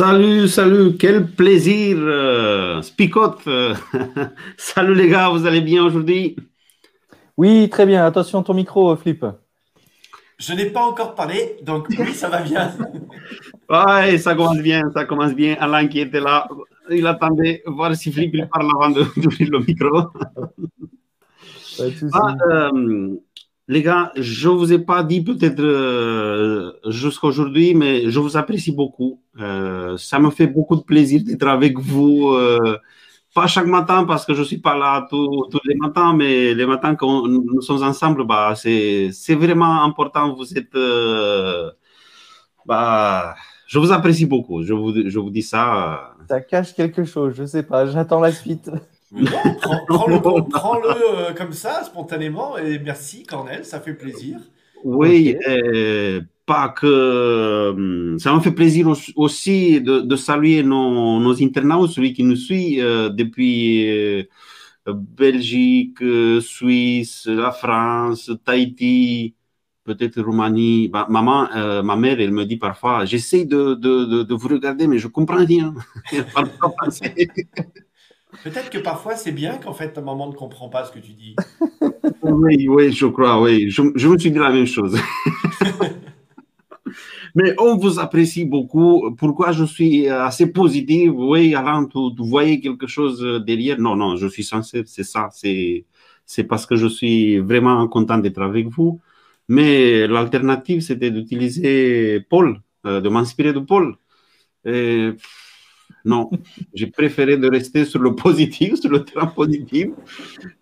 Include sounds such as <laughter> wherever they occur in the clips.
Salut, salut, quel plaisir. Euh, Spicote, <laughs> salut les gars, vous allez bien aujourd'hui? Oui, très bien. Attention ton micro, Flip. Je n'ai pas encore parlé, donc oui, ça va bien. <laughs> ouais, ça commence bien, ça commence bien. Alain qui était là, il attendait voir si Flip il parle avant <laughs> d'ouvrir le micro. Ah, euh, les gars, je ne vous ai pas dit peut-être euh, jusqu'à aujourd'hui, mais je vous apprécie beaucoup. Euh, ça me fait beaucoup de plaisir d'être avec vous. Euh, pas chaque matin parce que je ne suis pas là tous les matins, mais les matins quand nous sommes ensemble, bah, c'est vraiment important. Vous êtes. bah, je vous apprécie beaucoup. Je vous, je vous dis ça. Ça cache quelque chose, je ne sais pas. J'attends la suite. <laughs> prends-le euh, comme ça, spontanément, et merci Cornel, ça fait plaisir. Oui, euh, pas que. Euh, ça me fait plaisir aussi de, saluer nos, nos, internautes, celui qui nous suit depuis Belgique, Suisse, la France, Tahiti, peut-être Roumanie. Bah, maman, ma mère, elle me dit parfois J'essaie de, de, de, vous regarder, mais je comprends rien. <laughs> <laughs> Peut-être que parfois c'est bien qu'en fait ta maman ne comprend pas ce que tu dis. <laughs> oui, oui, je crois, oui. Je, me suis dit la même chose. <laughs> Mais on vous apprécie beaucoup. Pourquoi je suis assez positif Oui, Alain, tu, voyais quelque chose derrière? Non, non, je suis sincère, c'est ça. C'est, c'est parce que je suis vraiment content d'être avec vous. Mais l'alternative, c'était d'utiliser Paul, euh, de m'inspirer de Paul. Et non, j'ai préféré de rester sur le <laughs> positif, sur le terrain positif.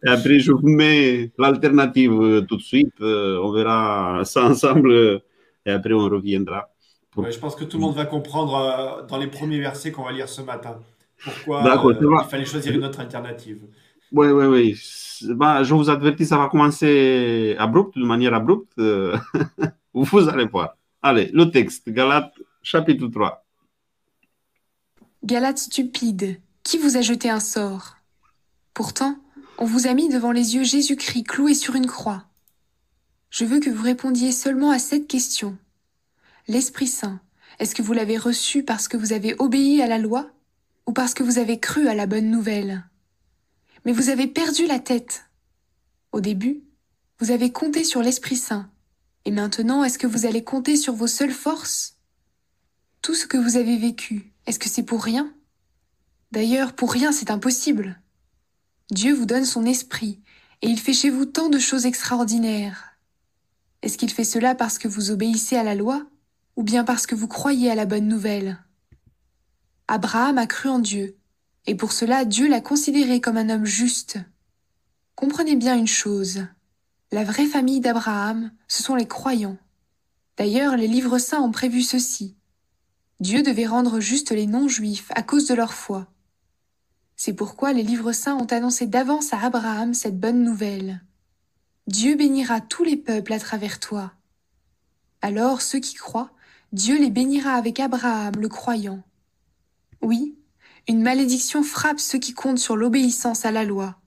Et après, je vous mets l'alternative euh, tout de suite. Euh, on verra ça ensemble et après, on reviendra. je pense que tout le monde va comprendre euh, dans les premiers versets qu'on va lire ce matin pourquoi il fallait choisir une autre alternative. Oui, oui, oui. Bah, je vous avertis, ça va commencer abrupt, de manière abrupte. <laughs> vous allez voir. Allez, le texte, Galates, chapitre 3. Galate stupide, qui vous a jeté un sort? Pourtant, on vous a mis devant les yeux Jésus-Christ cloué sur une croix. Je veux que vous répondiez seulement à cette question. L'Esprit Saint, est-ce que vous l'avez reçu parce que vous avez obéi à la loi ou parce que vous avez cru à la bonne nouvelle? Mais vous avez perdu la tête. Au début, vous avez compté sur l'Esprit Saint. Et maintenant, est-ce que vous allez compter sur vos seules forces? Tout ce que vous avez vécu, est-ce que c'est pour rien? D'ailleurs, pour rien, c'est impossible. Dieu vous donne son esprit, et il fait chez vous tant de choses extraordinaires. Est-ce qu'il fait cela parce que vous obéissez à la loi, ou bien parce que vous croyez à la bonne nouvelle? Abraham a cru en Dieu, et pour cela Dieu l'a considéré comme un homme juste. Comprenez bien une chose, la vraie famille d'Abraham, ce sont les croyants. D'ailleurs, les livres saints ont prévu ceci. Dieu devait rendre juste les non-juifs à cause de leur foi. C'est pourquoi les livres saints ont annoncé d'avance à Abraham cette bonne nouvelle. Dieu bénira tous les peuples à travers toi. Alors ceux qui croient, Dieu les bénira avec Abraham le croyant. Oui, une malédiction frappe ceux qui comptent sur l'obéissance à la loi.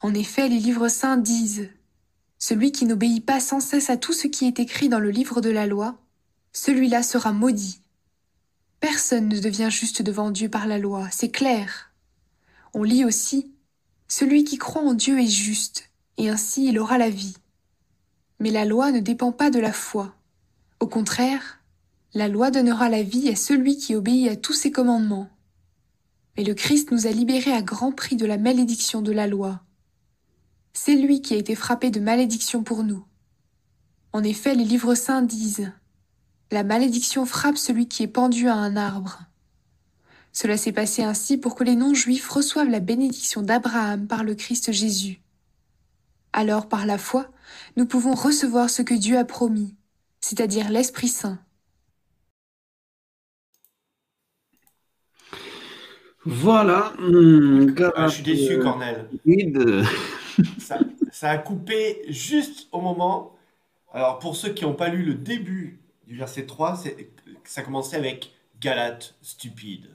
En effet, les livres saints disent Celui qui n'obéit pas sans cesse à tout ce qui est écrit dans le livre de la loi, celui-là sera maudit. Personne ne devient juste devant Dieu par la loi, c'est clair. On lit aussi Celui qui croit en Dieu est juste, et ainsi il aura la vie. Mais la loi ne dépend pas de la foi. Au contraire, la loi donnera la vie à celui qui obéit à tous ses commandements. Mais le Christ nous a libérés à grand prix de la malédiction de la loi. C'est lui qui a été frappé de malédiction pour nous. En effet, les livres saints disent la malédiction frappe celui qui est pendu à un arbre. Cela s'est passé ainsi pour que les non-juifs reçoivent la bénédiction d'Abraham par le Christ Jésus. Alors, par la foi, nous pouvons recevoir ce que Dieu a promis, c'est-à-dire l'Esprit Saint. Voilà. Ah, je suis déçu, Cornel. <laughs> ça, ça, a coupé juste au moment. Alors, pour ceux qui n'ont pas lu le début verset 3, ça commençait avec Galate stupide.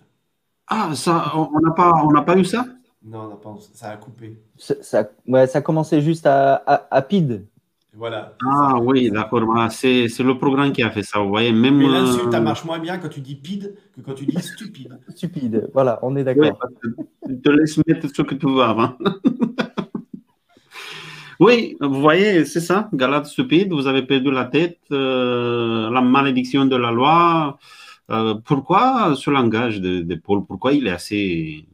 Ah, ça, on n'a pas, on pas eu ça? Non, on n'a pas, ça a coupé. Ça, ça, ouais, ça commençait juste à, à, PID. Voilà. Ah oui, d'accord. c'est, le programme qui a fait ça. Vous voyez, même. Mais l'insulte, ça euh, marche moins bien quand tu dis pide que quand tu dis stupide. <laughs> stupide, voilà, on est d'accord. tu te laisses mettre ce que tu veux avant. <laughs> oui, vous voyez, c'est ça. Galate stupide, vous avez perdu la tête, euh, la malédiction de la loi. Euh, pourquoi ce langage de, Paul Pourquoi il est assez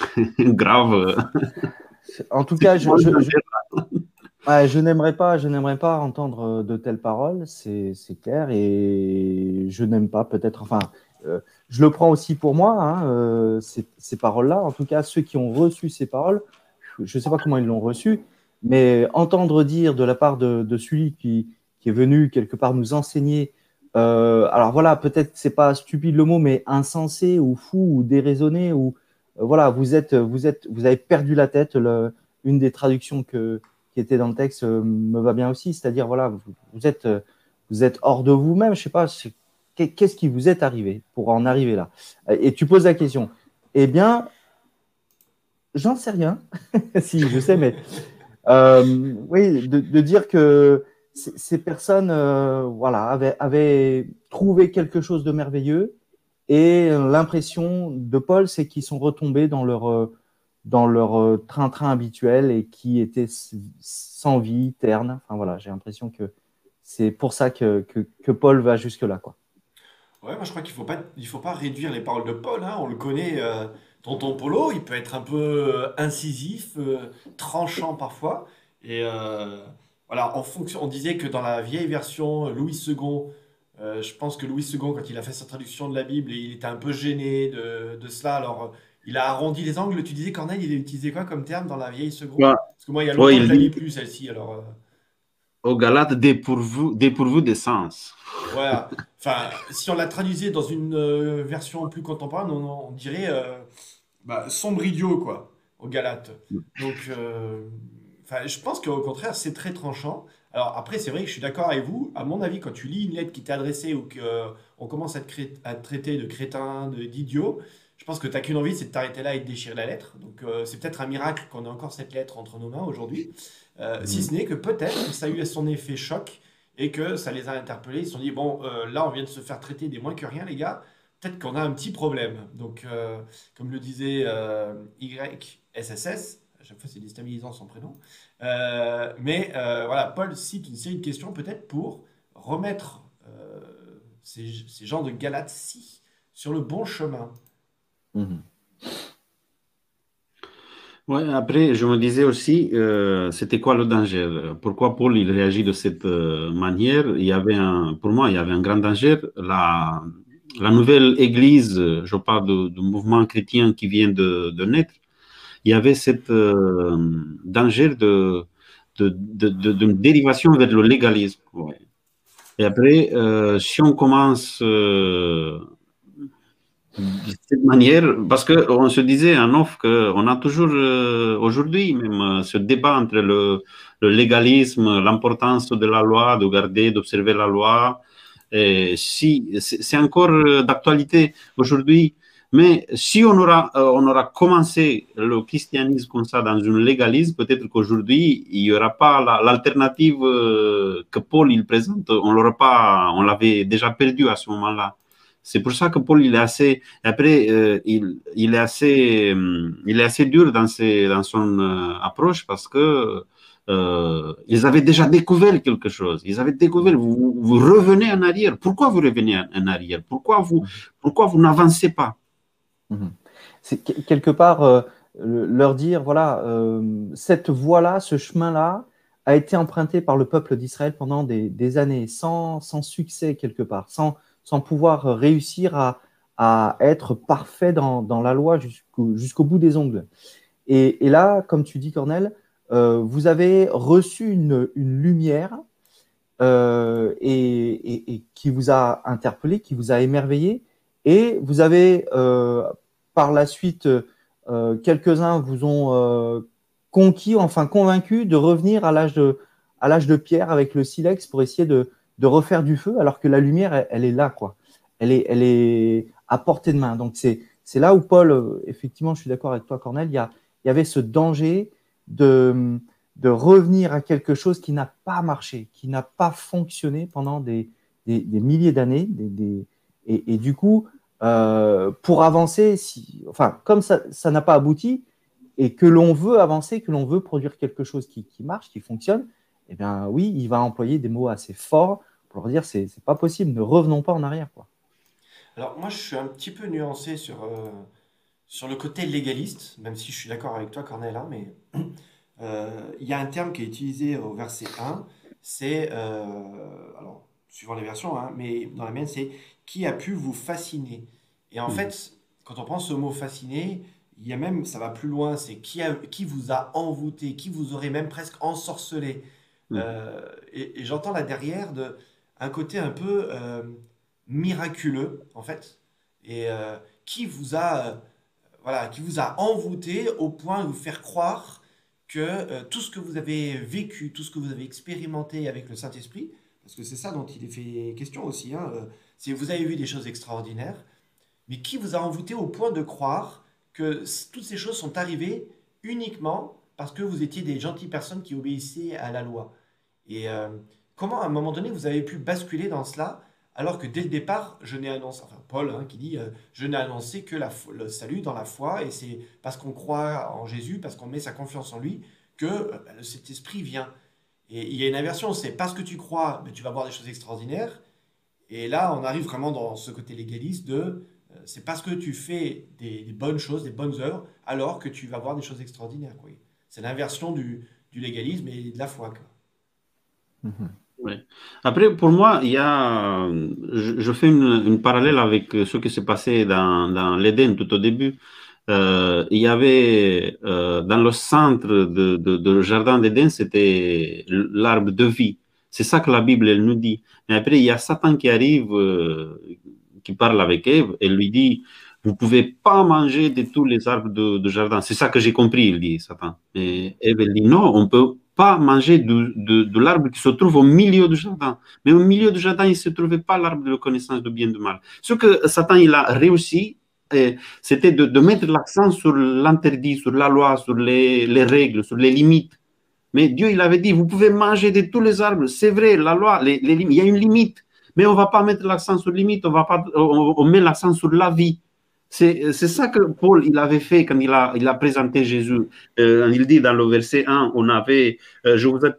<laughs> grave? En tout cas, je, <laughs> je, n'aimerais pas, je n'aimerais pas entendre de telles paroles, c'est clair, et je n'aime pas peut-être. Enfin, euh, je le prends aussi pour moi, hein, euh, ces, paroles-là. En tout cas, ceux qui ont reçu ces paroles, je ne sais pas comment ils l'ont reçu, mais entendre dire de la part de, celui qui, qui, est venu quelque part nous enseigner euh, alors voilà, peut-être c'est pas stupide le mot, mais insensé ou fou ou déraisonné ou euh, voilà, vous êtes, vous êtes, vous avez perdu la tête. une des traductions qui était dans le texte euh, me va bien aussi, c'est-à-dire voilà, vous, êtes, vous êtes hors de vous-même. Je sais pas, qu'est-ce qui vous est arrivé pour en arriver là? Et tu poses la question. Eh bien, j'en sais rien. <laughs> si, je sais, mais oui, de, dire que ces personnes euh, voilà, avaient, trouvé quelque chose de merveilleux et l'impression de Paul, c'est qu'ils sont retombés dans leur, euh, euh, train-train habituel et qui étaient sans vie, terne. Enfin voilà, j'ai l'impression que c'est pour ça que, que, Paul va jusque-là. Quoi. Ouais, moi je crois qu'il faut, pas, il faut pas réduire les paroles de Paul. Hein. On le connaît, tonton Polo, il peut être un peu incisif, tranchant parfois. Et voilà, en fonction, on disait que dans la vieille version, Louis II, euh, je pense que Louis II, quand il a fait sa traduction de la Bible, il était un peu gêné de, de cela. Alors, il a arrondi les angles. Tu disais, Corneille, il a utilisé quoi comme terme dans la vieille seconde Parce que moi, il y a longtemps que je ne plus, celle-ci. Alors, euh. Au Galate, dépourvu, dépourvu de sens. Voilà. Enfin, si on la traduisait dans une euh, version plus contemporaine, on, dirait bah, sombre idiot, quoi, au Galate. Donc, je pense qu'au contraire, c'est très tranchant. Alors après, c'est vrai que je suis d'accord avec vous. À mon avis, quand tu lis une lettre qui t'est adressée ou qu'on euh, commence à te, traiter de crétin, d'idiot, je pense que tu n'as qu'une envie, c'est de t'arrêter là et de déchirer la lettre. Donc euh, c'est peut-être un miracle qu'on ait encore cette lettre entre nos mains aujourd'hui. Euh, si ce n'est que peut-être ça a eu son effet choc et que ça les a interpellés. Ils se sont dit, bon, là, on vient de se faire traiter des moins que rien, les gars. Qu'on a un petit problème. Donc, comme le disait YSSS, chaque fois c'est déstabilisant son prénom. Euh, mais euh, voilà, Paul cite une série de questions peut-être pour remettre euh, ces, gens de Galatie sur le bon chemin. Mhm. Ouais, après, je me disais aussi, c'était quoi le danger? Pourquoi Paul il réagit de cette manière? Il y avait un, pour moi, il y avait un grand danger. La, la nouvelle Église, je parle du mouvement chrétien qui vient de, de naître, il y avait cette euh, danger de, de, de, dérivation vers le légalisme. Et après, euh, si on commence euh, de cette manière, parce qu'on se disait en off qu'on a toujours aujourd'hui même ce débat entre le légalisme, l'importance de la loi, de garder, d'observer la loi. Et si c'est encore d'actualité aujourd'hui, mais si on aura, euh, on aura commencé le christianisme comme ça dans un légalisme, peut-être qu'aujourd'hui, il n'y aura pas l'alternative euh, que Paul il présente. On l'aura pas, on l'avait déjà perdu à ce moment-là. C'est pour ça que Paul, il est assez, après, euh, il, il, est assez, il est assez dur dans, ses, dans son approche parce que ils avaient déjà découvert quelque chose. Ils avaient découvert, vous, revenez en arrière. Pourquoi vous revenez en arrière? Pourquoi vous, pourquoi vous n'avancez pas? Mhm. C'est quelque part euh, leur dire voilà, euh, cette voie-là, ce chemin-là, a été emprunté par le peuple d'Israël pendant des, années, sans, sans, succès quelque part, sans, sans pouvoir réussir à, à être parfait dans, la loi jusqu'au bout des ongles. Et, là, comme tu dis, Cornel, euh, vous avez reçu une, lumière euh, et, qui vous a interpellé, qui vous a émerveillé, et vous avez euh, par la suite, quelques-uns vous ont conquis, enfin convaincu de revenir à l'âge de, pierre avec le silex pour essayer de, refaire du feu, alors que la lumière, elle, est là, quoi. Elle est, à portée de main. Donc c'est là où Paul, effectivement, je suis d'accord avec toi, Cornel, il y avait ce danger de, de revenir à quelque chose qui n'a pas marché, qui n'a pas fonctionné pendant des, des, milliers d'années. Et, et, du coup, euh, pour avancer, si, enfin, comme ça n'a pas abouti, et que l'on veut avancer, que l'on veut produire quelque chose qui, qui, marche, qui fonctionne, eh bien oui, il va employer des mots assez forts pour leur dire c'est pas possible, ne revenons pas en arrière. Quoi. Alors moi, je suis un petit peu nuancé sur, euh, sur le côté légaliste, même si je suis d'accord avec toi, Cornel, hein, mais <clears throat> euh, il y a un terme qui est utilisé au verset 1, c'est, euh, alors, suivant les versions, hein, mais dans la mienne, c'est qui a pu vous fasciner? Et en hmm. fait, quand on prend ce mot fasciner, il y a même, ça va plus loin, c'est qui, qui vous a envoûté, qui vous aurait même presque ensorcelé. Hmm. Euh, et, j'entends là derrière de, un côté un peu miraculeux, en fait, et qui vous a voilà, qui vous a envoûté au point de vous faire croire que euh, tout ce que vous avez vécu, tout ce que vous avez expérimenté avec le Saint-Esprit, parce que c'est ça dont il est fait question aussi, hein, euh, vous avez vu des choses extraordinaires, mais qui vous a envoûté au point de croire que toutes ces choses sont arrivées uniquement parce que vous étiez des gentilles personnes qui obéissaient à la loi. Et euh, comment à un moment donné vous avez pu basculer dans cela alors que dès le départ, je n'ai annoncé, enfin Paul hein, qui dit, euh, je n'ai annoncé que le salut dans la foi, et c'est parce qu'on croit en Jésus, parce qu'on met sa confiance en lui, que euh, bah, cet esprit vient. Et il y a une inversion, c'est parce que tu crois, mais tu vas voir des choses extraordinaires. Et là, on arrive vraiment dans ce côté légaliste de, euh, c'est parce que tu fais des, bonnes choses, des bonnes œuvres, alors que tu vas voir des choses extraordinaires. C'est l'inversion du, légalisme et de la foi. Quoi. Après, pour moi, il y a, je, fais une, parallèle avec ce qui s'est passé dans, dans l'Éden tout au début. Euh, il y avait euh, dans le centre de, de, jardin d'Éden, c'était l'arbre de vie. C'est ça que la Bible elle nous dit. Mais après, il y a Satan qui arrive, euh, qui parle avec Ève et lui dit Vous pouvez pas manger de tous les arbres de, jardin. C'est ça que j'ai compris, il dit Satan. Et Ève, elle dit Non, on peut pas manger de, l'arbre qui se trouve au milieu du jardin. Mais au milieu du jardin, il ne se trouvait pas l'arbre de la connaissance de bien et de mal. Ce que Satan il a réussi, eh, c'était de, mettre l'accent sur l'interdit, sur la loi, sur les, les, règles, sur les limites. Mais Dieu, il avait dit, vous pouvez manger de tous les arbres. C'est vrai, la loi, les, les, il y a une limite. Mais on ne va pas mettre l'accent sur limite, on, va pas, on met l'accent sur la vie. C'est ça que Paul il avait fait quand il a, présenté Jésus. Euh, il dit dans le verset 1, on avait, euh, je, vous ai,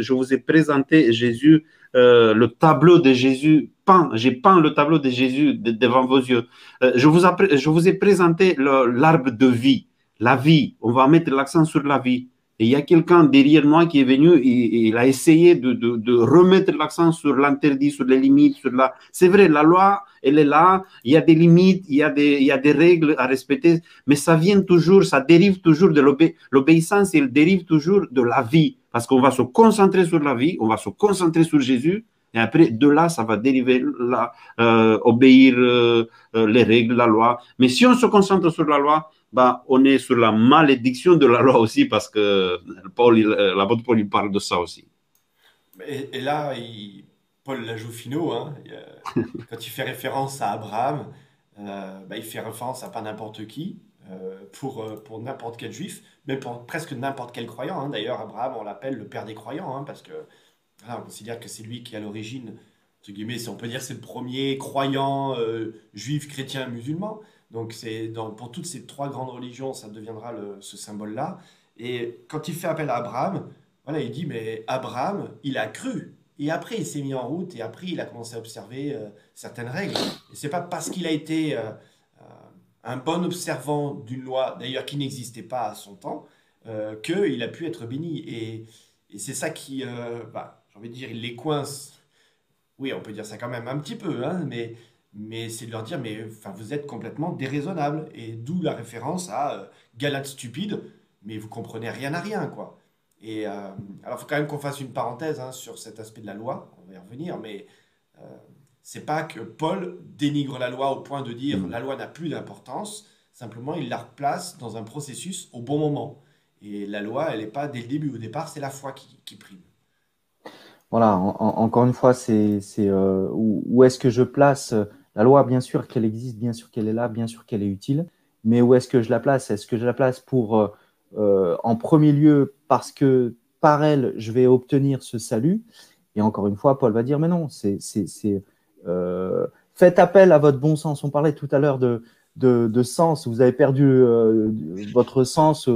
je vous ai présenté Jésus, euh, le tableau de Jésus peint. J'ai peint le tableau de Jésus devant vos yeux. je, vous je vous ai présenté l'arbre de vie, la vie. On va mettre l'accent sur la vie. Il y a quelqu'un derrière moi qui est venu et, il a essayé de remettre l'accent sur l'interdit, sur les limites, sur la. C'est vrai, la loi, elle est là. Il y a des limites, il y a des, il y a des règles à respecter, mais ça vient toujours, ça dérive toujours de l'obéissance. Elle dérive toujours de la vie, parce qu'on va se concentrer sur la vie, on va se concentrer sur Jésus. Et après, de là, ça va dériver la, euh, obéir euh, euh, les règles, la loi. Mais si on se concentre sur la loi, bah, on est sur la malédiction de la loi aussi parce que Paul, l'apôtre Paul il parle de ça aussi. Et, là, Paul la joue finot. Hein. <laughs> quand il fait référence à Abraham, euh, bah, il fait référence à pas n'importe qui, euh, pour, pour n'importe quel juif, mais pour presque n'importe quel croyant. Hein. D'ailleurs, Abraham, on l'appelle le père des croyants, hein, parce que on considère que c'est lui qui, à l'origine, guillemets, si on peut dire, c'est le premier croyant juif, chrétien, musulman. Donc c'est pour toutes ces trois grandes religions, ça deviendra ce symbole-là. Et quand il fait appel à Abraham, voilà, il dit mais Abraham, il a cru. Et après, il s'est mis en route et après, il a commencé à observer euh, certaines règles. Et c'est pas parce qu'il a été euh, euh, un bon observant d'une loi, d'ailleurs qui n'existait pas à son temps, qu'il a pu être béni. Et, c'est ça qui, bah, j'ai envie de dire, il les coince. Oui, on peut dire ça quand même un petit peu, hein, mais mais c'est de leur dire, mais enfin, vous êtes complètement déraisonnable. Et d'où la référence à euh, Galate stupide, mais vous comprenez rien à rien, quoi. Et euh, alors, il faut quand même qu'on fasse une parenthèse hein, sur cet aspect de la loi, on va y revenir, mais euh, c'est pas que Paul dénigre la loi au point de dire la loi n'a plus d'importance, simplement il la replace dans un processus au bon moment. Et la loi, elle n'est pas dès le début, au départ, c'est la foi qui prime. Voilà, encore une fois, c'est euh, où, est-ce que je place euh, la loi? Bien sûr qu'elle existe, bien sûr qu'elle est là, bien sûr qu'elle est utile, mais où est-ce que je la place? Est-ce que je la place pour, euh, en premier lieu, parce que par elle, je vais obtenir ce salut? Et encore une fois, Paul va dire, mais non, c'est faites appel à votre bon sens. On parlait tout à l'heure de, de, sens, vous avez perdu votre sens,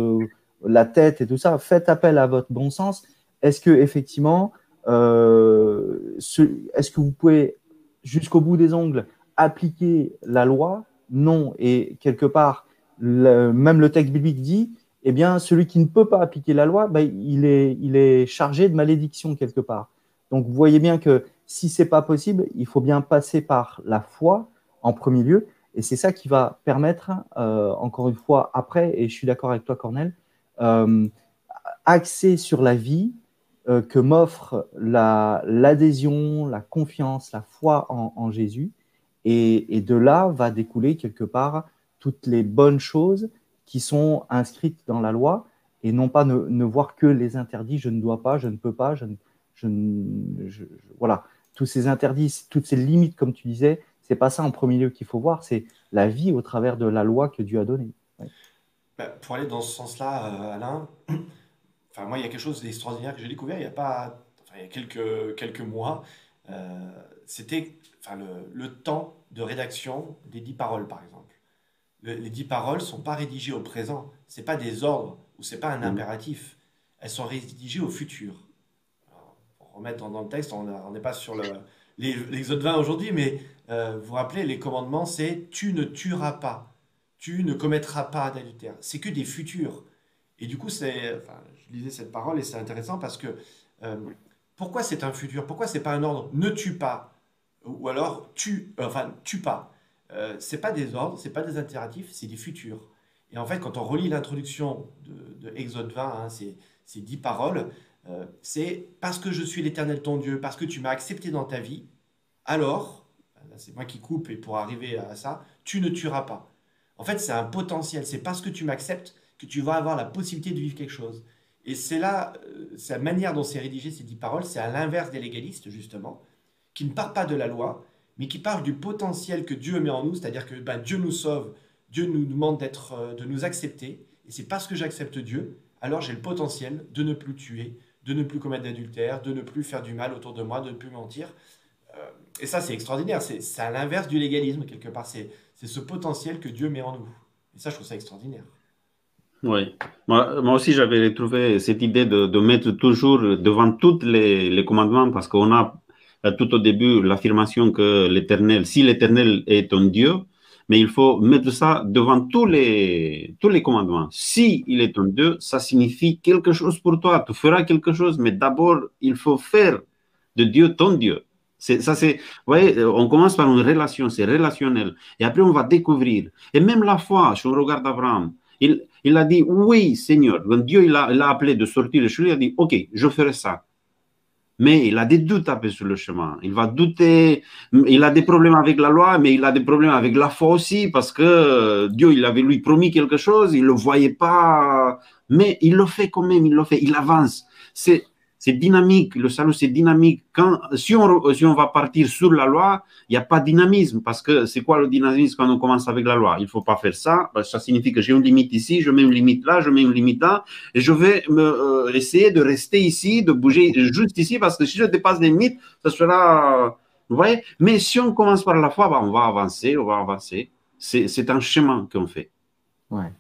la tête et tout ça. Faites appel à votre bon sens. Est-ce que effectivement euh, est-ce que vous pouvez, jusqu'au bout des ongles, appliquer la loi? Non. Et quelque part, même le texte biblique dit, eh bien, celui qui ne peut pas appliquer la loi, ben, il, est, chargé de malédiction quelque part. Donc, vous voyez bien que si c'est pas possible, il faut bien passer par la foi en premier lieu. Et c'est ça qui va permettre, euh, encore une fois, après, et je suis d'accord avec toi, Cornel, euh, axer sur la vie, euh, que m'offre l'adhésion, la, confiance, la foi en, Jésus. Et, de là va découler quelque part toutes les bonnes choses qui sont inscrites dans la loi et non pas ne, voir que les interdits, je ne dois pas, je ne peux pas, je, je, voilà, tous ces interdits, toutes ces limites, comme tu disais, c'est pas ça en premier lieu qu'il faut voir, c'est la vie au travers de la loi que Dieu a donnée. Bah, pour aller dans ce sens-là, euh, Alain, Enfin, moi, il y a quelque chose d'extraordinaire que j'ai découvert il y a pas, enfin, il y a quelques, quelques mois. Euh, c'était enfin, le, le, temps de rédaction des dix paroles, par exemple. les dix paroles sont pas rédigées au présent. C'est pas des ordres ou c'est pas un mmh. impératif. Elles sont rédigées au futur. pour remettre dans, le texte, on n'est pas sur l'exode 20 aujourd'hui, mais euh, vous vous rappelez, les commandements, c'est tu ne tueras pas, tu ne commettras pas d'adultère. C'est que des futurs. Et du coup, c'est, enfin, je lisais cette parole et c'est intéressant parce que euh, pourquoi c'est un futur? Pourquoi c'est pas un ordre? Ne tue pas ou alors tue, enfin tue pas. Euh, c'est pas des ordres, c'est pas des impératifs, c'est des futurs. Et en fait, quand on relit l'introduction de, Exode 20, hein, ces, ces, dix paroles, euh, c'est parce que je suis l'Éternel ton Dieu, parce que tu m'as accepté dans ta vie, alors, c'est moi qui coupe et pour arriver à ça, tu ne tueras pas. En fait, c'est un potentiel. C'est parce que tu m'acceptes que tu vas avoir la possibilité de vivre quelque chose. Et c'est là, euh, c'est la manière dont c'est rédigé ces dix paroles, c'est à l'inverse des légalistes, justement, qui ne parlent pas de la loi, mais qui parlent du potentiel que Dieu met en nous, c'est-à-dire que ben, Dieu nous sauve, Dieu nous demande euh, de nous accepter, et c'est parce que j'accepte Dieu, alors j'ai le potentiel de ne plus tuer, de ne plus commettre d'adultère, de ne plus faire du mal autour de moi, de ne plus mentir. Euh, et ça, c'est extraordinaire, c'est à l'inverse du légalisme, quelque part, c'est ce potentiel que Dieu met en nous. Et ça, je trouve ça extraordinaire. Oui, moi, aussi j'avais trouvé cette idée de, mettre toujours devant tous les, commandements parce qu'on a tout au début l'affirmation que l'Éternel, si l'Éternel est ton Dieu, mais il faut mettre ça devant tous les, tous les commandements. Si il est ton Dieu, ça signifie quelque chose pour toi, tu feras quelque chose, mais d'abord il faut faire de Dieu ton Dieu. Ça, c'est, vous voyez, on commence par une relation, c'est relationnel. Et après, on va découvrir. Et même la foi, si on regarde Abraham, il, il a dit oui, Seigneur. Quand Dieu l'a appelé de sortir chez lui, il a dit ok, je ferai ça. Mais il a des doutes un peu sur le chemin. Il va douter. Il a des problèmes avec la loi, mais il a des problèmes avec la foi aussi parce que Dieu, il avait lui promis quelque chose, il ne le voyait pas. Mais il le fait quand même, il le fait, il avance. C'est c'est dynamique, le salut c'est dynamique. Quand, si, on, si on va partir sur la loi, il n'y a pas de dynamisme, parce que c'est quoi le dynamisme quand on commence avec la loi? Il ne faut pas faire ça, ça signifie que j'ai une limite ici, je mets une limite là, je mets une limite là, et je vais me, euh, essayer de rester ici, de bouger juste ici, parce que si je dépasse les limites, ça sera... Vous voyez? Mais si on commence par la foi, bah, on va avancer, on va avancer. C'est un chemin qu'on fait. Ouais.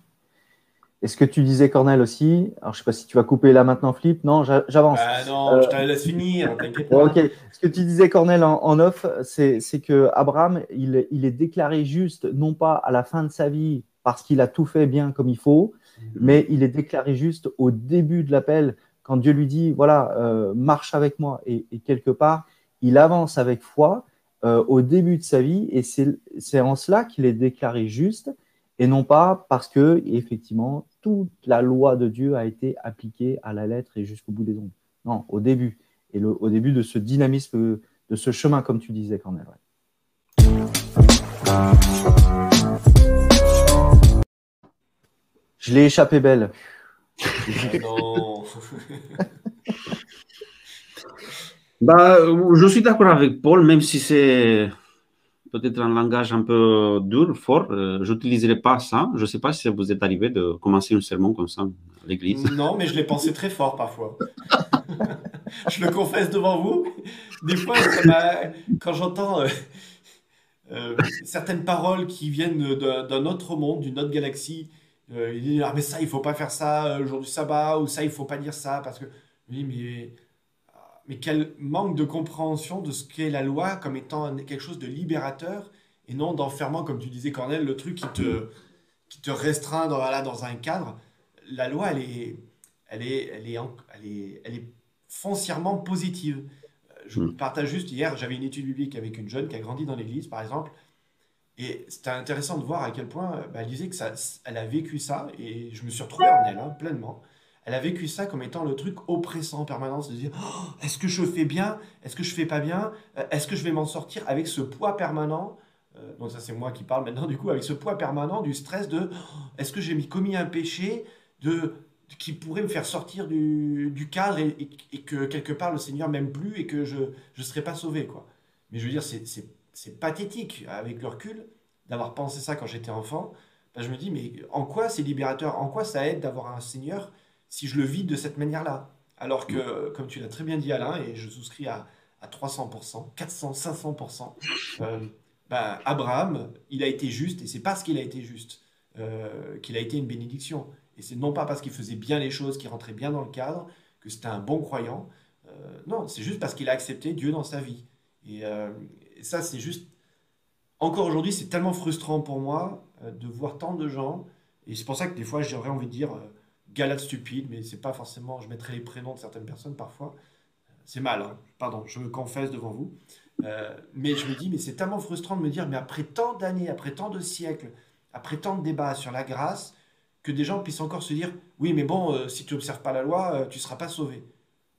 Et ce que tu disais, Cornel, aussi, alors je ne sais pas si tu vas couper là maintenant, Flip. Non, j'avance. Ah non, je te laisse finir, t'inquiète pas. ok. Ce que tu disais, Cornel, en, off, c'est que Abraham, il, il, est déclaré juste, non pas à la fin de sa vie, parce qu'il a tout fait bien comme il faut, mhm. mais il est déclaré juste au début de l'appel, quand Dieu lui dit, voilà, euh, marche avec moi. Et, quelque part, il avance avec foi euh, au début de sa vie, et c'est en cela qu'il est déclaré juste, et non pas parce que, effectivement, toute la loi de Dieu a été appliquée à la lettre et jusqu'au bout des ongles. Non, au début. Et au début de ce dynamisme, de ce chemin, comme tu disais, Cornel. Je l'ai échappé belle. Ah <laughs> non. bah, je suis d'accord avec Paul, même si c'est peut-être un langage un peu dur, fort. Euh, je n'utiliserai pas ça. Je ne sais pas si vous êtes arrivé de commencer un sermon comme ça à l'église. Non, mais je l'ai pensé très fort parfois. <laughs> je le confesse devant vous. Des fois, quand j'entends euh, euh, certaines paroles qui viennent d'un autre monde, d'une autre galaxie, il dit ah mais ça il faut pas faire ça le jour du sabbat ou ça il faut pas dire ça parce que oui mais mais quel manque de compréhension de ce qu'est la loi comme étant quelque chose de libérateur et non d'enfermant, comme tu disais, Cornel, le truc qui te, qui te restreint dans, là, dans un cadre. La loi, elle est, elle est, elle est, elle est, elle est foncièrement positive. Euh, je vous mm. partage juste, hier, j'avais une étude biblique avec une jeune qui a grandi dans l'église, par exemple, et c'était intéressant de voir à quel point bah, elle disait que ça, elle a vécu ça, et je me suis retrouvé en elle, hein, pleinement elle a vécu ça comme étant le truc oppressant en permanence, de dire oh, est-ce que je fais bien? Est-ce que je fais pas bien? Euh, Est-ce que je vais m'en sortir avec ce poids permanent? Euh, Donc ça c'est moi qui parle maintenant <laughs> du coup, avec ce poids permanent du stress de oh, est-ce que j'ai commis un péché de, qui pourrait me faire sortir du, cadre et, que quelque part le Seigneur m'aime plus et que je ne serai pas sauvé quoi. Mais je veux dire, c'est pathétique avec le recul d'avoir pensé ça quand j'étais enfant. Ben, je me dis, mais en quoi c'est libérateur? En quoi ça aide d'avoir un Seigneur si je le vis de cette manière-là. Alors que, comme tu l'as très bien dit Alain, et je souscris à, à 300%, 400, 500%, euh, bah, Abraham, il a été juste, et c'est parce qu'il a été juste euh, qu'il a été une bénédiction. Et c'est non pas parce qu'il faisait bien les choses, qu'il rentrait bien dans le cadre, que c'était un bon croyant. Euh, non, c'est juste parce qu'il a accepté Dieu dans sa vie. Et, et ça, c'est juste... Encore aujourd'hui, c'est tellement frustrant pour moi de voir tant de gens, et c'est pour ça que des fois, j'aurais envie de dire galade stupide, mais c'est pas forcément. Je mettrai les prénoms de certaines personnes parfois. C'est mal, hein. pardon, je me confesse devant vous. Euh, mais je me dis, mais c'est tellement frustrant de me dire, mais après tant d'années, après tant de siècles, après tant de débats sur la grâce, que des gens puissent encore se dire, oui, mais bon, euh, si tu n'observes pas la loi, euh, tu ne seras pas sauvé.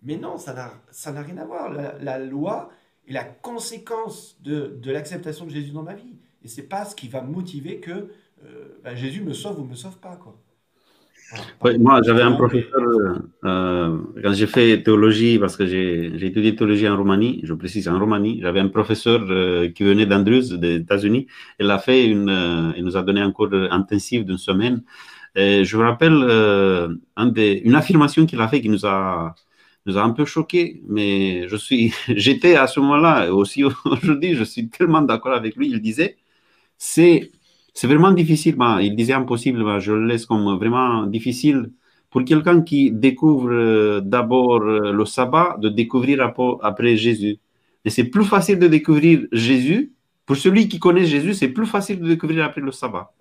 Mais non, ça n'a rien à voir. La, loi est la conséquence de, l'acceptation de Jésus dans ma vie. Et c'est pas ce qui va motiver que bah, Jésus me sauve ou me sauve pas. quoi moi, j'avais un professeur, euh, quand j'ai fait théologie, parce que j'ai étudié théologie en Roumanie, je précise en Roumanie, j'avais un professeur euh, qui venait d'Andrews, des États-Unis. Il a fait une, euh, il nous a donné un cours intensif d'une semaine. Je me rappelle une affirmation qu'il a fait qui nous a, nous a un peu choqué, mais je suis, <laughs> j'étais à ce moment-là, aussi <laughs> aujourd'hui, je suis tellement d'accord avec lui. Il disait, c'est c'est vraiment difficile. Bah, il disait impossible, bah, je le laisse comme vraiment difficile pour quelqu'un qui découvre euh, d'abord euh, le sabbat, de découvrir après Jésus. Et c'est plus facile de découvrir Jésus. Pour celui qui connaît Jésus, c'est plus facile de découvrir après le sabbat.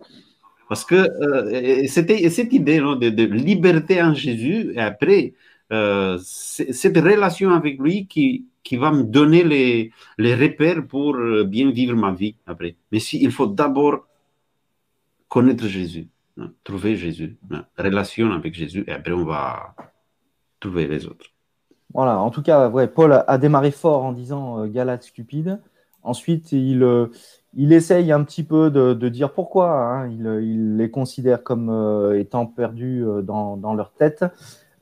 Parce que euh, c'était cette idée de, liberté en Jésus, et après, cette relation avec lui qui, qui va me donner les, les repères pour bien vivre ma vie après. Mais si, il faut d'abord connaître Jésus, hein, trouver Jésus, hein, relation avec Jésus, et après on va trouver les autres. Voilà, en tout cas, ouais, Paul a démarré fort en disant euh, Galate stupide. Ensuite, il, euh, il essaye un petit peu de, dire pourquoi. Hein. Il, les considère comme euh, étant perdus dans, dans, leur tête.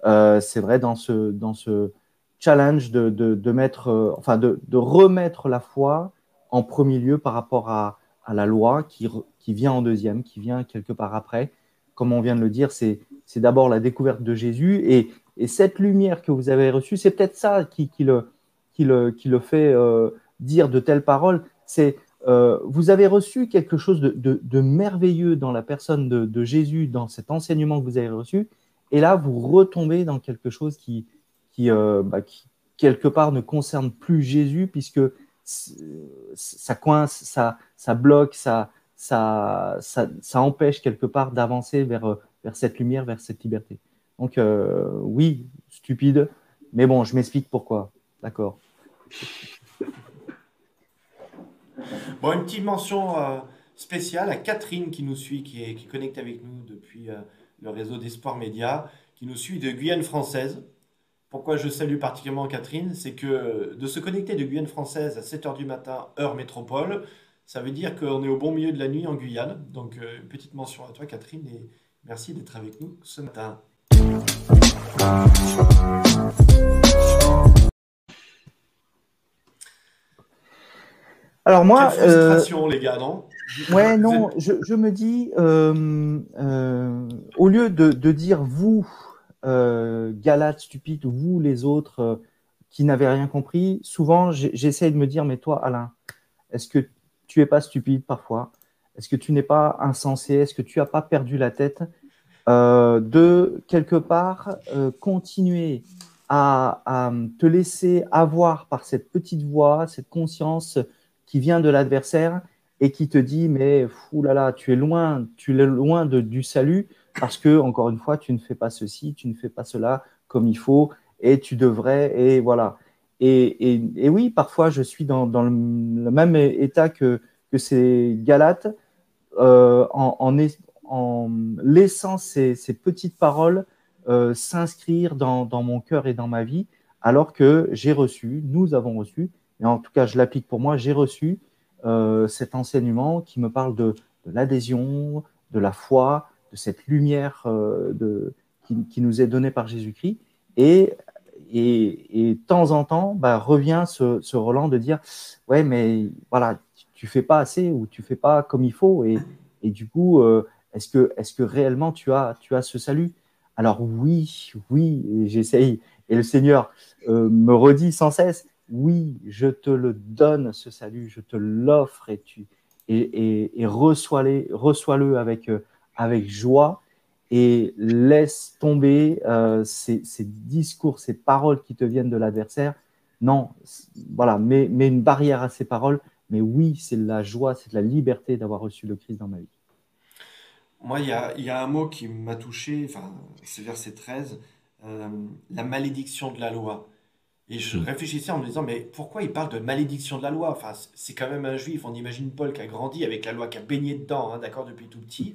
c'est vrai, dans ce, dans ce challenge de, de mettre, enfin de, remettre la foi en premier lieu par rapport à, à la loi qui, qui vient en deuxième, qui vient quelque part après. Comme on vient de le dire, c'est d'abord la découverte de Jésus et, et, cette lumière que vous avez reçue, c'est peut-être ça qui, qui, le, qui, le, qui le fait euh, dire de telles paroles. C'est euh, vous avez reçu quelque chose de, de, merveilleux dans la personne de, de, Jésus, dans cet enseignement que vous avez reçu, et là vous retombez dans quelque chose qui, qui, euh, bah, qui quelque part ne concerne plus Jésus puisque ça coince, ça, ça bloque, ça, ça, ça, empêche quelque part d'avancer vers, vers cette lumière, vers cette liberté. Donc euh, oui, stupide, mais bon, je m'explique pourquoi. D'accord. <laughs> Bon, une petite mention euh, spéciale à Catherine qui nous suit, qui est, qui connecte avec nous depuis euh, le réseau des sports médias, qui nous suit de Guyane française. Pourquoi je salue particulièrement Catherine C'est que de se connecter de Guyane française à 7h du matin, heure métropole, ça veut dire qu'on est au bon milieu de la nuit en Guyane. Donc, euh, une petite mention à toi, Catherine, et merci d'être avec nous ce matin. Alors moi, Quelle frustration, les gars, non? Ouais, non, je, je me dis, euh, euh, au lieu de, de dire vous, euh, ou vous les autres euh, qui n'avaient rien compris, souvent j'essaie de me dire, mais toi, Alain, est-ce que tu es pas stupide parfois? Est-ce que tu n'es pas insensé? Est-ce que tu as pas perdu la tête? Euh, de quelque part euh, continuer à, à te laisser avoir par cette petite voix, cette conscience qui vient de l'adversaire et qui te dit mais fou là là, tu es loin, tu es loin de, du salut parce que encore une fois, tu ne fais pas ceci, tu ne fais pas cela comme il faut et tu devrais et voilà. Et, oui, parfois je suis dans, le, même état que, ces Galates euh, en, laissant ces, petites paroles euh, s'inscrire dans, mon cœur et dans ma vie, alors que j'ai reçu, nous avons reçu, et en tout cas je l'applique pour moi, j'ai reçu euh, cet enseignement qui me parle de l'adhésion, de la foi, cette lumière euh, de, qui, nous est donnée par Jésus-Christ. Et, et, et de temps en temps, bah, revient ce, ce Roland de dire, ouais, mais voilà, tu, tu fais pas assez ou tu fais pas comme il faut. Et, et du coup, euh, est-ce que, est-ce que réellement tu as, tu as ce salut? Alors oui, oui, j'essaye. Et le Seigneur euh, me redit sans cesse, oui, je te le donne, ce salut, je te l'offre et, tu, et, et, reçois-le reçois avec, avec joie et laisse tomber euh, ces, ces discours, ces paroles qui te viennent de l'adversaire. Non, voilà, mets, mets une barrière à ces paroles, mais oui, c'est de la joie, c'est de la liberté d'avoir reçu le Christ dans ma vie. Moi, il y a, il y a un mot qui m'a touché, enfin, c'est verset 13, euh, la malédiction de la loi. Et je Mm. réfléchissais en me disant, mais pourquoi il parle de malédiction de la loi? Enfin, c'est quand même un juif. On imagine Paul qui a grandi avec la loi, qui a baigné dedans, hein, d'accord, depuis tout petit.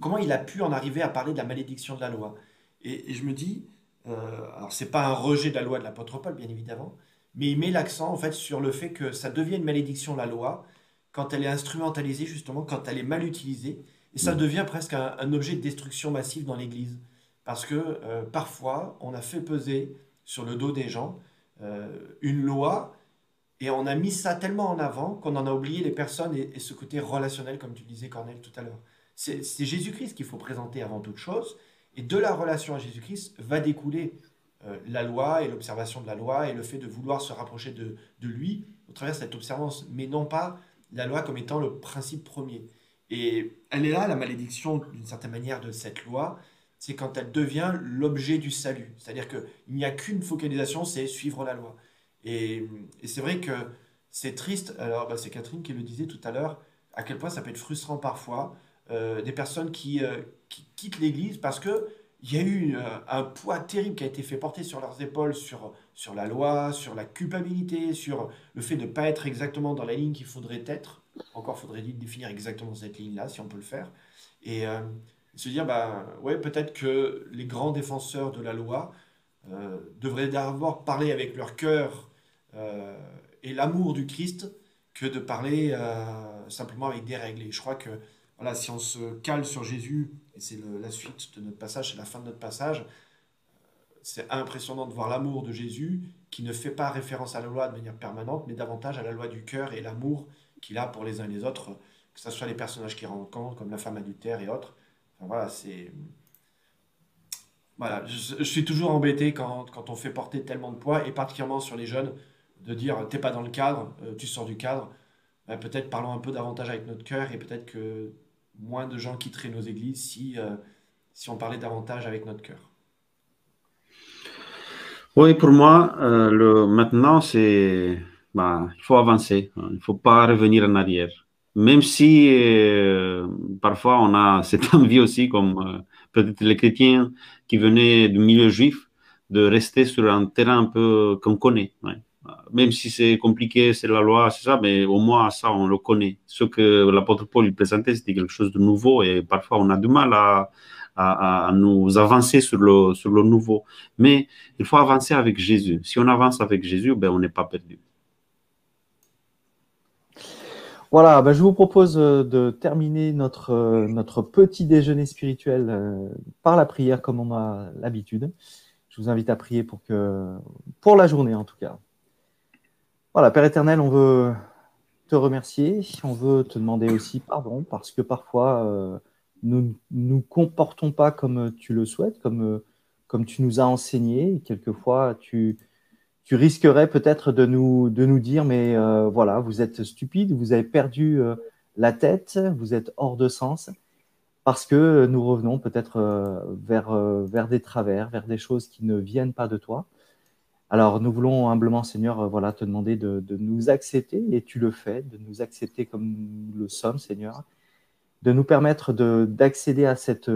Comment il a pu en arriver à parler de la malédiction de la loi? Et, et je me dis, euh, alors c'est pas un rejet de la loi de l'apôtre Paul, bien évidemment, mais il met l'accent en fait sur le fait que ça devient une malédiction la loi quand elle est instrumentalisée justement, quand elle est mal utilisée, et ça Mm. devient presque un, un objet de destruction massive dans l'Église, parce que euh, parfois on a fait peser sur le dos des gens euh, une loi et on a mis ça tellement en avant qu'on en a oublié les personnes et, et ce côté relationnel, comme tu disais Cornel tout à l'heure. C'est Jésus-Christ qu'il faut présenter avant toute chose, et de la relation à Jésus-Christ va découler euh, la loi et l'observation de la loi et le fait de vouloir se rapprocher de, lui au travers de cette observance, mais non pas la loi comme étant le principe premier. Et elle est là, la malédiction, d'une certaine manière, de cette loi, c'est quand elle devient l'objet du salut. C'est-à-dire qu'il n'y a qu'une focalisation, c'est suivre la loi. Et, et c'est vrai que c'est triste, alors bah, c'est Catherine qui le disait tout à l'heure, à quel point ça peut être frustrant parfois, euh, des personnes qui, euh, qui quittent l'Église parce que il y a eu euh, un poids terrible qui a été fait porter sur leurs épaules, sur, sur la loi, sur la culpabilité, sur le fait de ne pas être exactement dans la ligne qu'il faudrait être. Encore faudrait-il définir exactement cette ligne-là, si on peut le faire. Et se dire, bah, ouais, peut-être que les grands défenseurs de la loi devraient d'abord parler avec leur cœur et l'amour du Christ que de parler simplement avec des règles. Et je crois que voilà, si on se cale sur Jésus, et c'est la suite de notre passage, c'est la fin de notre passage, c'est impressionnant de voir l'amour de Jésus qui ne fait pas référence à la loi de manière permanente, mais davantage à la loi du cœur et l'amour qu'il a pour les uns et les autres, que ce soit les personnages qu'il rencontre, comme la femme adultère et autres. Enfin, voilà, c'est. Voilà, je, je suis toujours embêté quand, quand on fait porter tellement de poids, et particulièrement sur les jeunes, de dire t'es pas dans le cadre, euh, tu sors du cadre. Ben, peut-être parlons un peu davantage avec notre cœur, et peut-être que moins de gens quitteraient nos églises si, euh, si on parlait davantage avec notre cœur. Oui, pour moi, euh, maintenant, c'est, bah, il faut avancer. hein. Il ne faut pas revenir en arrière. Même si euh, parfois on a <laughs> cette envie aussi, comme peut-être les chrétiens qui venaient du milieu juif, de rester sur un terrain un peu qu'on connaît. ouais. Même si c'est compliqué, c'est la loi, c'est ça, mais au moins ça, on le connaît. Ce que l'apôtre Paul présentait, c'était quelque chose de nouveau et parfois on a du mal à, à, nous avancer sur le, sur le nouveau. Mais il faut avancer avec Jésus. Si on avance avec Jésus, ben, on n'est pas perdu. Voilà, ben je vous propose euh, de terminer notre, euh, notre petit déjeuner spirituel euh, par la prière comme on a l'habitude. Je vous invite à prier pour, que, pour la journée en tout cas. Voilà, Père éternel, on veut te remercier, on veut te demander aussi pardon parce que parfois nous ne nous comportons pas comme tu le souhaites, comme, comme tu nous as enseigné. Quelquefois, tu, risquerais peut-être de nous, dire, mais euh, voilà, vous êtes stupide, vous avez perdu euh, la tête, vous êtes hors de sens, parce que nous revenons peut-être euh, vers des travers, vers des choses qui ne viennent pas de toi. Alors, nous voulons humblement, Seigneur, voilà, te demander de, nous accepter, et tu le fais, de nous accepter comme nous le sommes, Seigneur, de nous permettre d'accéder à cette,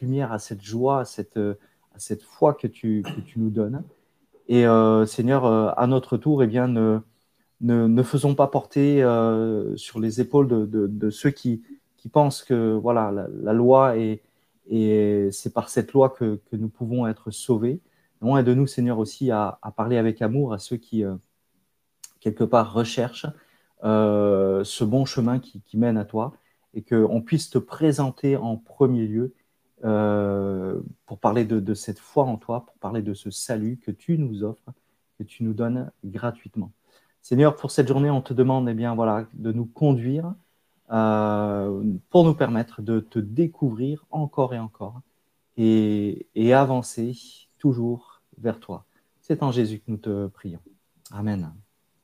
lumière, à cette joie, à cette, foi que tu, nous donnes. Et euh, Seigneur, euh, à notre tour, eh bien, ne, ne, faisons pas porter euh, sur les épaules de, ceux qui, qui, pensent que voilà, la, loi est, et c'est par cette loi que, nous pouvons être sauvés. Non, aide-nous, Seigneur, aussi à, parler avec amour à ceux qui, euh, quelque part, recherchent euh, ce bon chemin qui, mène à toi et qu'on puisse te présenter en premier lieu euh, pour parler de, de, cette foi en toi, pour parler de ce salut que tu nous offres, que tu nous donnes gratuitement. Seigneur, pour cette journée, on te demande eh bien, voilà, de nous conduire pour nous permettre de te découvrir encore et encore et avancer toujours vers toi. C'est en Jésus que nous te prions. Amen.